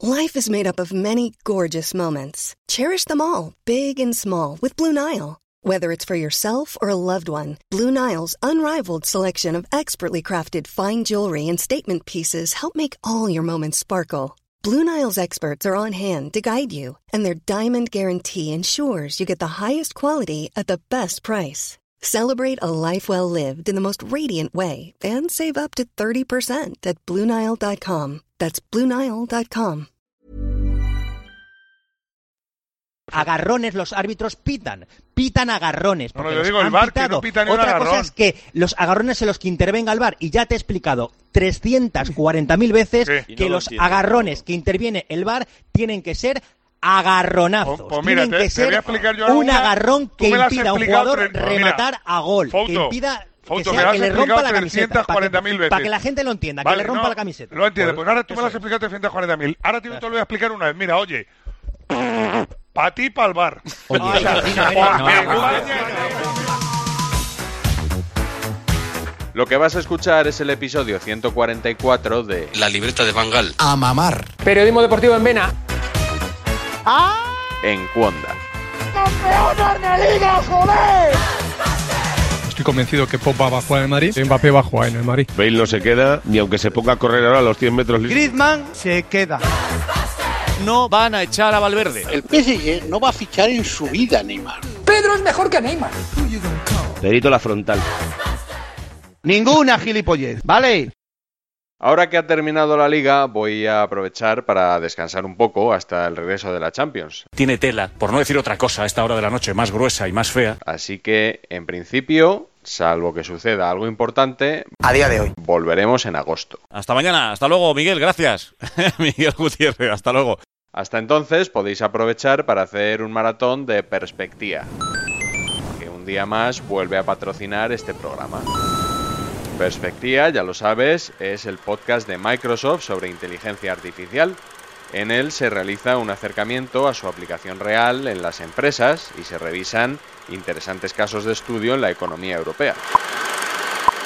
Life is made up of many gorgeous moments. Cherish them all, big and small, with Blue Nile. Whether it's for yourself or a loved one, Blue Nile's unrivaled selection of expertly crafted fine jewelry and statement pieces help make all your moments sparkle. Blue Nile's experts are on hand to guide you, and their diamond guarantee ensures you get the highest quality at the best price. Celebrate a life well lived in the most radiant way and save up to 30% at BlueNile.com. That's BlueNile.com. Agarrones los árbitros pitan, pitan agarrones. No, no, porque yo los digo el VAR, que pitado. no pita ni Otra cosa agarrón. es que los agarrones en los que intervenga el VAR, y ya te he explicado 340.000 veces Sí. que no lo los entiendo. agarrones que interviene el VAR tienen que ser agarronazos. Pues- pues mira, tienen te- que te voy a ser explicar yo un agarrón que impida a un jugador mira, rematar a gol, que Fouto, impida Fouto, que, me sea- que le rompa la camiseta. 340.000 Para que, veces. para que la gente lo entienda, Vale, que le rompa no, la camiseta. Lo entiende, pues ahora tú me lo has explicado 340.000. Ahora te, te lo voy a explicar una vez. Mira, oye. Para ti, para el bar. Oye, O sea, Lo que vas a escuchar es el episodio 144 de La libreta de Bangal. a mamar. Periodismo deportivo en Vena. En Cuonda. Estoy convencido que Pogba va a jugar en el Madrid. Mbappé va a jugar en el Madrid. Bale no se queda, ni aunque se ponga a correr ahora a los 100 metros. Griezmann se queda. No van a echar a Valverde. El PSG no va a fichar en su vida, Neymar. Pedro es mejor que Neymar. Perito la frontal. Ninguna gilipollez, ¿vale? Ahora que ha terminado la liga, voy a aprovechar para descansar un poco hasta el regreso de la Champions. Tiene tela, por no decir otra cosa, a esta hora de la noche, más gruesa y más fea. Así que, en principio, salvo que suceda algo importante, A día de hoy. volveremos en agosto. Hasta mañana, hasta luego, Miguel, gracias. Miguel Gutiérrez, hasta luego. Hasta entonces podéis aprovechar para hacer un maratón de perspectiva, que un día más vuelve a patrocinar este programa. Perspectiva, ya lo sabes, es el podcast de Microsoft sobre inteligencia artificial. En él se realiza un acercamiento a su aplicación real en las empresas y se revisan interesantes casos de estudio en la economía europea.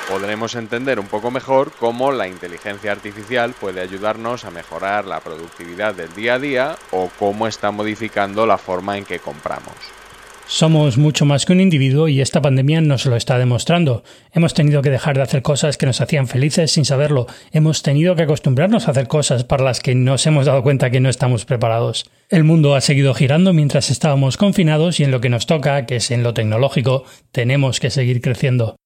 Podremos entender un poco mejor cómo la inteligencia artificial puede ayudarnos a mejorar la productividad del día a día o cómo está modificando la forma en que compramos. Somos mucho más que un individuo y esta pandemia nos lo está demostrando. Hemos tenido que dejar de hacer cosas que nos hacían felices sin saberlo. Hemos tenido que acostumbrarnos a hacer cosas para las que nos hemos dado cuenta que no estamos preparados. El mundo ha seguido girando mientras estábamos confinados y en lo que nos toca, que es en lo tecnológico, tenemos que seguir creciendo.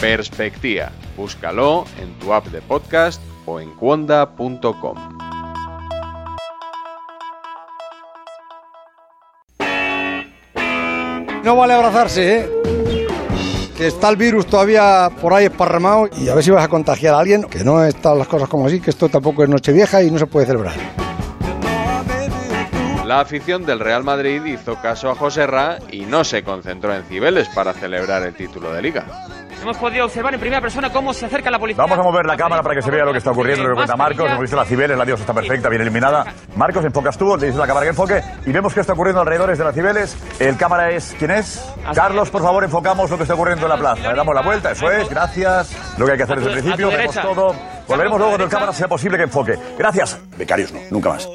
Perspectiva. Búscalo en tu app de podcast o en cuonda.com. No vale abrazarse, ¿eh? Que está el virus todavía por ahí esparramado y a ver si vas a contagiar a alguien. Que no están las cosas como así, que esto tampoco es Nochevieja y no se puede celebrar. La afición del Real Madrid hizo caso a Joserra y no se concentró en Cibeles para celebrar el título de liga. Hemos podido observar en primera persona cómo se acerca la policía. Vamos a mover la cámara para que se vea lo que está ocurriendo, lo que cuenta Marcos. Hemos visto la Cibeles, la diosa está perfecta, bien eliminada. Marcos, enfocas tú, le dices a la cámara que enfoque y vemos qué está ocurriendo alrededor de la Cibeles. El cámara es, ¿quién es? Carlos, por favor, enfocamos lo que está ocurriendo en la plaza. Le damos la vuelta, eso es, gracias. Lo que hay que hacer desde el principio, vemos todo. Volveremos luego cuando el cámara sea posible que enfoque. Gracias. Becarios no, nunca más.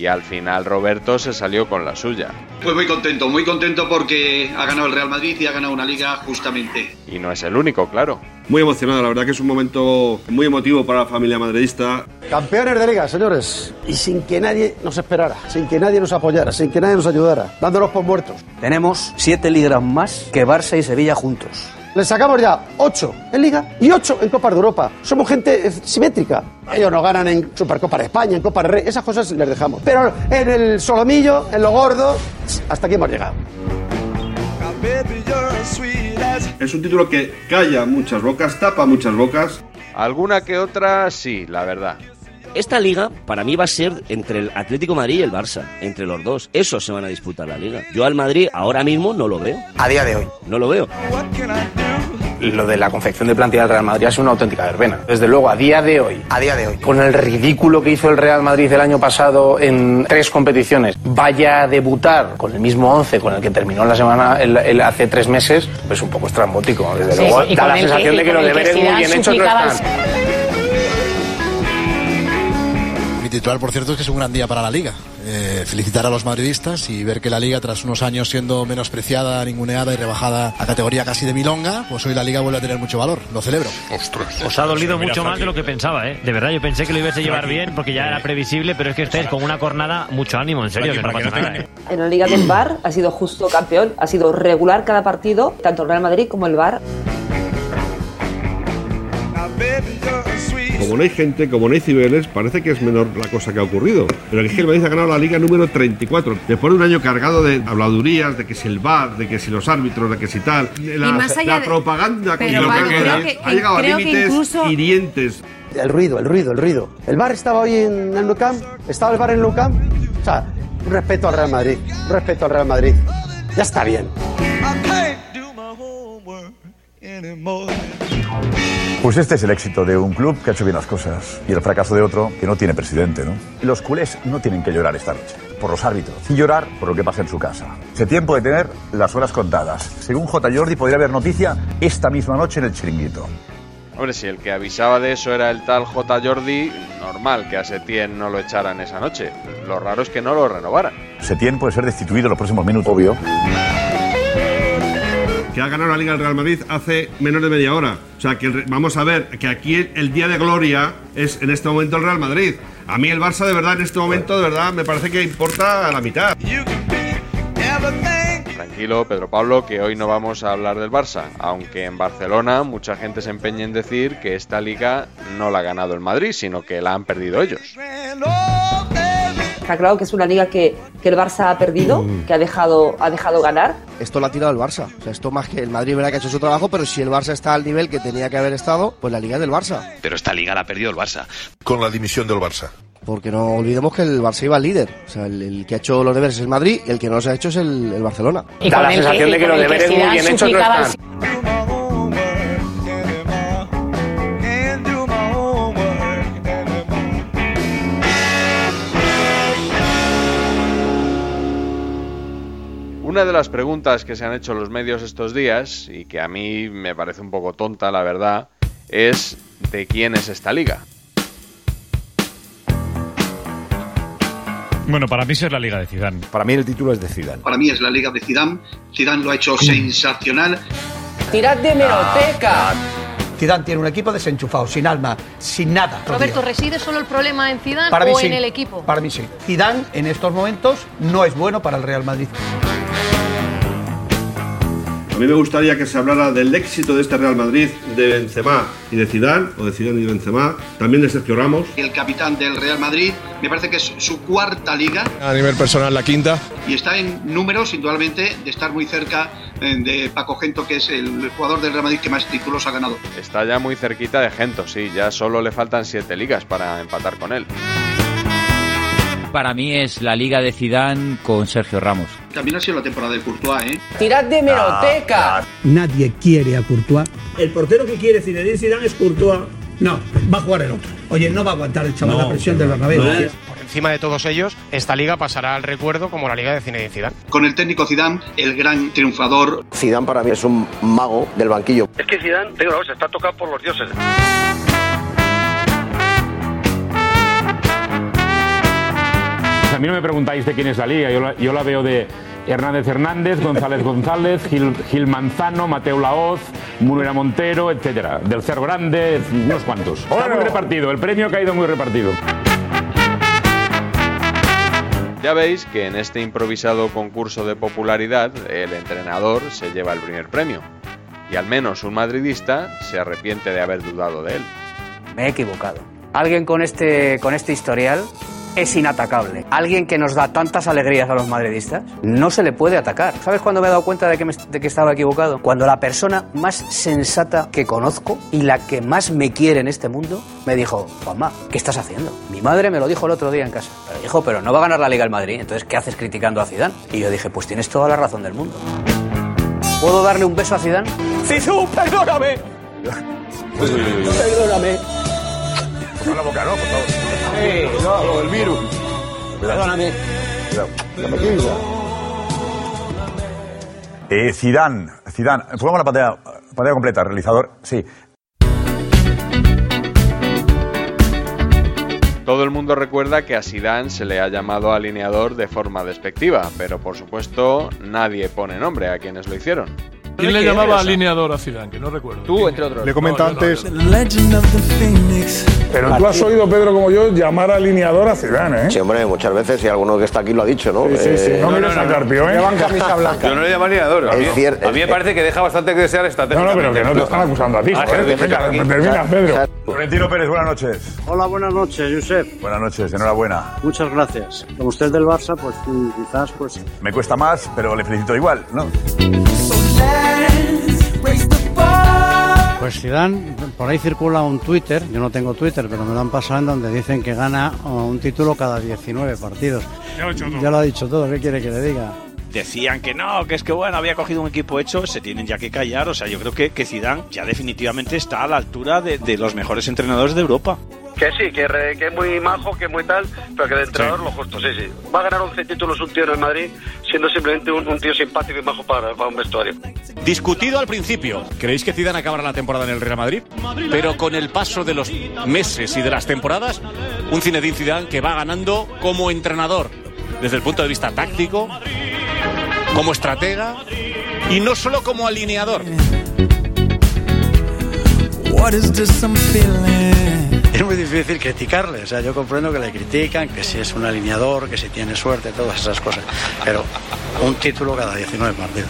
Y al final Roberto se salió con la suya. Pues muy contento, muy contento porque ha ganado el Real Madrid y ha ganado una liga justamente. Y no es el único, claro. Muy emocionado, la verdad que es un momento muy emotivo para la familia madridista. Campeones de liga, señores. Y sin que nadie nos esperara, sin que nadie nos apoyara, sin que nadie nos ayudara, dándonos por muertos. Tenemos siete ligas más que Barça y Sevilla juntos. Les sacamos ya 8 en Liga y 8 en Copas de Europa. Somos gente eh, simétrica. Ellos nos ganan en Supercopa de España, en Copa de Rey, esas cosas les dejamos. Pero en el solomillo, en lo gordo, hasta aquí hemos llegado. Es un título que calla muchas bocas, tapa muchas bocas. Alguna que otra sí, la verdad. Esta liga para mí va a ser entre el Atlético de Madrid y el Barça, entre los dos. Esos se van a disputar la liga. Yo al Madrid ahora mismo no lo veo. A día de hoy. No lo veo. Lo de la confección de plantilla del Real Madrid es una auténtica verbena. Desde luego, a día de hoy, a día de hoy, con el ridículo que hizo el Real Madrid el año pasado en tres competiciones, vaya a debutar con el mismo once con el que terminó la semana el, el- hace tres meses, pues un poco estrambótico. Desde Sí, luego, da la que- sensación de que los deberes muy bien hechos no están. Titular, por cierto, es que es un gran día para la Liga. Eh, felicitar a los madridistas y ver que la Liga, tras unos años siendo menospreciada, ninguneada y rebajada a categoría casi de milonga, pues hoy la Liga vuelve a tener mucho valor. Lo celebro. Os ha dolido mucho más de lo que pensaba, ¿eh? De verdad, yo pensé que lo ibas a llevar bien porque ya era previsible, pero es que estáis con una jornada mucho ánimo, en serio, que no pasa nada, ¿eh? En la Liga del Bar ha sido justo campeón, ha sido regular cada partido, tanto el Real Madrid como el Bar. Como no hay gente, como no hay cibeles, parece que es menor la cosa que ha ocurrido. Pero es que el Madrid ha ganado la liga número 34. Después de un año cargado de habladurías, de que si el VAR, de que si los árbitros, de que si tal. La, Y más allá la de- propaganda Pero, Pablo, el creo que- ha llegado a creo que límites incluso- hirientes. El ruido, el ruido, el ruido. El bar estaba hoy en el Nou Camp, estaba el bar en el Nou Camp. O sea, un respeto al Real Madrid, un respeto al Real Madrid. Ya está bien. Pues este es el éxito de un club que ha hecho bien las cosas y el fracaso de otro que no tiene presidente, ¿no? Los culés no tienen que llorar esta noche por los árbitros y llorar por lo que pasa en su casa. Se tiempo de tener las horas contadas. Según J. Jordi, podría haber noticia esta misma noche en el chiringuito. Hombre, si el que avisaba de eso era el tal J. Jordi, normal que a Setién no lo echaran esa noche. Lo raro es que no lo renovaran. Setién puede ser destituido en los próximos minutos. Obvio. Que ha ganado la liga del Real Madrid hace menos de media hora. O sea, que vamos a ver que aquí el, el día de gloria es en este momento el Real Madrid. A mí el Barça, de verdad, en este momento, de verdad, me parece que importa a la mitad. Tranquilo, Pedro Pablo, que hoy no vamos a hablar del Barça, aunque en Barcelona mucha gente se empeña en decir que esta liga no la ha ganado el Madrid, sino que la han perdido ellos. Está claro que es una liga que, que el Barça ha perdido, que ha dejado, ha dejado ganar. Esto lo ha tirado el Barça. O sea, esto más que el Madrid verá que ha hecho su trabajo, pero si el Barça está al nivel que tenía que haber estado, pues la liga es del Barça. Pero esta liga la ha perdido el Barça. Con la dimisión del Barça. Porque no olvidemos que el Barça iba al líder. O sea, el, el que ha hecho los deberes es el Madrid y el que no los ha hecho es el, el Barcelona. Y Da la que- sensación de que los deberes muy bien hechos no están. Una de las preguntas que se han hecho los medios estos días, y que a mí me parece un poco tonta, la verdad, es ¿de quién es esta liga? Bueno, para mí sí es la Liga de Zidane. Para mí el título es de Zidane. Para mí es la liga de Zidane. Zidane lo ha hecho sensacional. Tirad de meroteca. Zidane tiene un equipo desenchufado, sin alma, sin nada. Roberto, ¿reside solo el problema en Zidane Para mí o sí. en el equipo? Para mí sí. Zidane en estos momentos no es bueno para el Real Madrid. A mí me gustaría que se hablara del éxito de este Real Madrid, de Benzema y de Zidane, o de Zidane y de Benzema, también de Sergio Ramos. El capitán del Real Madrid, me parece que es su cuarta liga A nivel personal, la quinta. y está en números, indudablemente, de estar muy cerca eh, de Paco Gento, que es el jugador del Real Madrid que más títulos ha ganado. Está ya muy cerquita de Gento, sí, ya solo le faltan siete ligas para empatar con él. Para mí es la liga de Zidane con Sergio Ramos. También ha sido la temporada de Courtois, ¿eh? Tirad de meroteca. Nadie quiere a Courtois. El portero que quiere Zinedine Zidane es Courtois. No, va a jugar el otro. Oye, no va a aguantar el chaval la presión del Bernabéu. Por encima de todos ellos, esta liga pasará al recuerdo como la liga de Zinedine Zidane. Con el técnico Zidane, el gran triunfador. Zidane para mí es un mago del banquillo. Es que Zidane, digo, se está tocado por los dioses. A mí no me preguntáis de quién es la liga, yo la, yo la veo de Hernández Hernández, González González, Gil, Gil Manzano, Mateo Laoz, Munera Montero, etcétera. Del Cerro Grande, unos cuantos. Está muy repartido, el premio ha caído muy repartido. Ya veis que en este improvisado concurso de popularidad el entrenador se lleva el primer premio. Y al menos un madridista se arrepiente de haber dudado de él. Me he equivocado. Alguien con este, con este historial es inatacable. Alguien que nos da tantas alegrías a los madridistas, no se le puede atacar. ¿Sabes cuándo me he dado cuenta de que, me- de que estaba equivocado? Cuando la persona más sensata que conozco y la que más me quiere en este mundo me dijo, Juanma, ¿qué estás haciendo? Mi madre me lo dijo el otro día en casa. Pero dijo, pero no va a ganar la Liga el Madrid, entonces ¿qué haces criticando a Zidane? Y yo dije, pues tienes toda la razón del mundo. ¿Puedo darle un beso a Zidane? Zizou, perdóname. Perdóname. Por la boca, ¿no? Por favor. Eh, no, el virus. Perdóname. Eh, Zidane, Zidane, pongamos la pantalla, pantalla completa, realizador, sí. Todo el mundo recuerda que a Zidane se le ha llamado alineador de forma despectiva, pero por supuesto nadie pone nombre a quienes lo hicieron. ¿Quién le llamaba alineador a Zidane? Que no recuerdo. Tú, entre otros. Le comento antes. Pero tú has oído, Pedro, como yo, llamar alineador a Zidane, ¿eh? Sí, hombre, muchas veces, y alguno que está aquí lo ha dicho, ¿no? Sí, sí, sí. Eh, No mires a Carpio, ¿eh? Llevan camisa blanca. Yo no le llamo alineador. A mí, Es cierto, a mí me es- parece que deja bastante que desear esta No, no, pero que no te están acusando a ti, Ah, termina, Pedro. Florentino Pérez, buenas noches. Hola, buenas noches, Josep. Buenas noches, enhorabuena. Muchas gracias. Como usted es del Barça, pues mm, quizás pues Me cuesta más, pero le felicito igual, ¿no? Pues Zidane, por ahí circula un Twitter, yo no tengo Twitter, pero me lo han pasado en donde dicen que gana un título cada 19 partidos. Ya lo he dicho todo. Ya lo ha dicho todo, ¿qué quiere que le diga? Decían que no, que es que bueno, había cogido un equipo hecho, se tienen ya que callar. O sea, yo creo que, que Zidane ya definitivamente está a la altura de, de los mejores entrenadores de Europa. Que sí, que, re- que es muy majo, que es muy tal, pero que de entrenador lo justo, sí, sí. Va a ganar 11 títulos un tío en el Madrid, siendo simplemente un, un tío simpático y majo para, para un vestuario. Discutido al principio. ¿Creéis que Zidane acabará la temporada en el Real Madrid? Pero con el paso de los meses y de las temporadas, un Zinedine Zidane que va ganando como entrenador, desde el punto de vista táctico, como estratega y no solo como alineador. Es muy difícil criticarle, o sea, yo comprendo que le critican, que si es un alineador, que si tiene suerte, todas esas cosas, pero un título cada 19 partidos.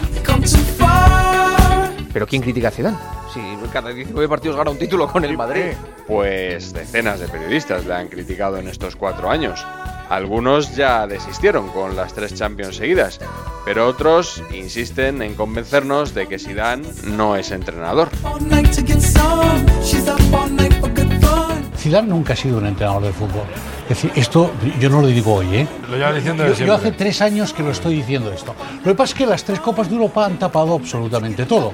¿Pero quién critica a Zidane? Si cada 19 partidos gana un título con el Madrid. Pues decenas de periodistas le han criticado en estos cuatro años. Algunos ya desistieron con las tres Champions seguidas, pero otros insisten en convencernos de que Zidane no es entrenador. Zidane nunca ha sido un entrenador de fútbol. Es decir, esto yo no lo digo hoy, ¿eh? Lo lleva diciendo yo, yo hace tres años que lo estoy diciendo esto. Lo que pasa es que las tres Copas de Europa han tapado absolutamente todo.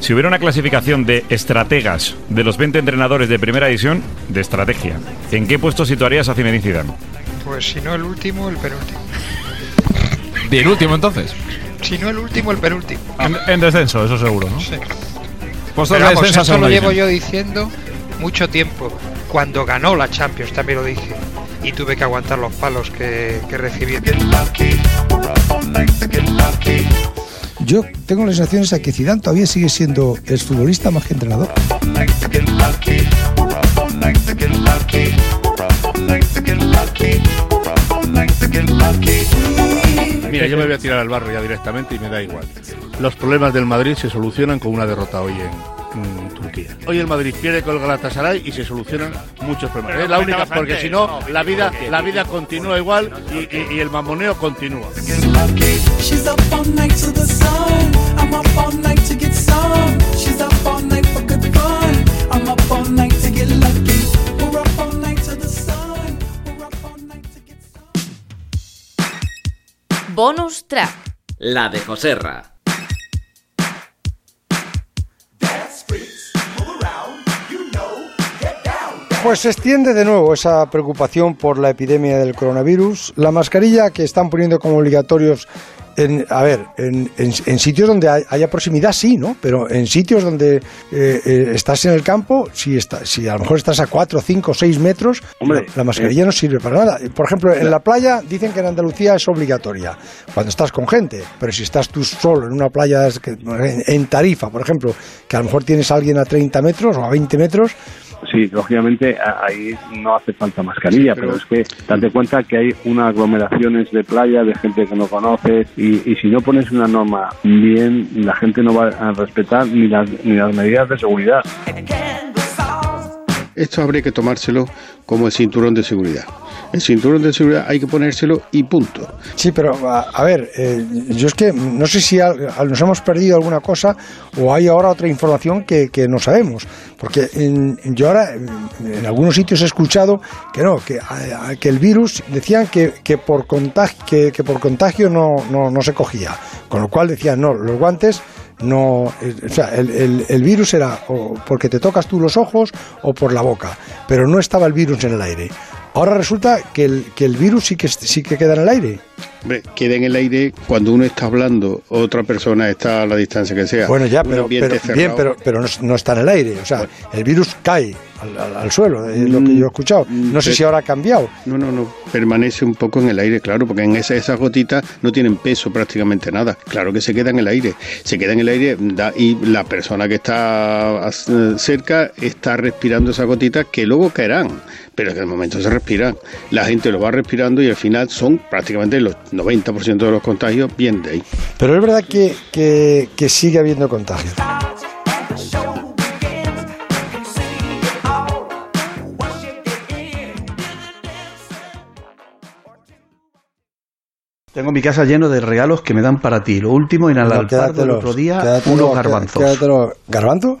Si hubiera una clasificación de estrategas de los 20 entrenadores de primera división, de estrategia, ¿en qué puesto situarías a Zinedine Zidane? Pues si no el último, el penúltimo. Bien, último entonces. Si no el último, el penúltimo. En, en descenso, eso seguro, ¿no? Sí. Puestos Pero de vamos, descenso a esto lo llevo yo diciendo mucho tiempo. Cuando ganó la Champions también lo dije. Y tuve que aguantar los palos que, que recibí. Yo tengo la sensación esa que Zidane todavía sigue siendo el futbolista más que entrenador. Mira, yo me voy a tirar al barro ya directamente y me da igual. Los problemas del Madrid se solucionan con una derrota hoy en, en Turquía. Hoy el Madrid pierde con el Galatasaray y se solucionan muchos problemas. Pero es la única, porque si no, la vida, la vida continúa igual y, y- y el mamoneo continúa. Bonus track. La de Joserra. Pues se extiende de nuevo esa preocupación por la epidemia del coronavirus. La mascarilla que están poniendo como obligatorios en, a ver, en, en- en sitios donde hay- haya proximidad sí, ¿no? Pero en sitios donde eh, eh, estás en el campo, si, está, si a lo mejor estás a 4, 5, 6 metros, Hombre, la mascarilla eh, no sirve para nada. Por ejemplo, en la playa dicen que en Andalucía es obligatoria cuando estás con gente, pero si estás tú solo en una playa en, Tarifa, por ejemplo, que a lo mejor tienes a alguien a 30 metros o a 20 metros, Sí, lógicamente ahí no hace falta mascarilla, pero, es que date cuenta que hay unas aglomeraciones de playa de gente que no conoces y, y si no pones una norma bien, la gente no va a respetar ni las, ni las medidas de seguridad. Esto habría que tomárselo como el cinturón de seguridad. El cinturón de seguridad hay que ponérselo y punto. Sí, pero a, a ver, eh, yo es que no sé si al- nos hemos perdido alguna cosa o hay ahora otra información que, que no sabemos. Porque yo ahora en, algunos sitios he escuchado que no, que, a- a- que el virus decían que, que por contagio, que, que por contagio no, no, no se cogía. Con lo cual decían, no, los guantes no, eh, o sea, el, el- el virus era o porque te tocas tú los ojos o por la boca, pero no estaba el virus en el aire. Ahora resulta que el, que el virus sí que, sí que queda en el aire. Hombre, queda en el aire cuando uno está hablando, otra persona está a la distancia que sea. Bueno, ya, pero, bien, pero, pero no, no está en el aire. O sea, el virus cae al, al- al suelo, es lo que yo he escuchado. No sé si ahora ha cambiado. No, no, no. Permanece un poco en el aire, claro, porque en esa- esas gotitas no tienen peso prácticamente nada. Claro que se queda en el aire. Se queda en el aire da- y la persona que está cerca está respirando esas gotitas que luego caerán, pero que de momento se respiran. La gente lo va respirando y al final son prácticamente los 90% de los contagios vienen de ahí. Pero es verdad que, que, que sigue habiendo contagio. Tengo mi casa lleno de regalos que me dan para ti. Lo último en el No, alfar del otro día, unos qué- garbanzos. quédatelos. ¿Garbanzo?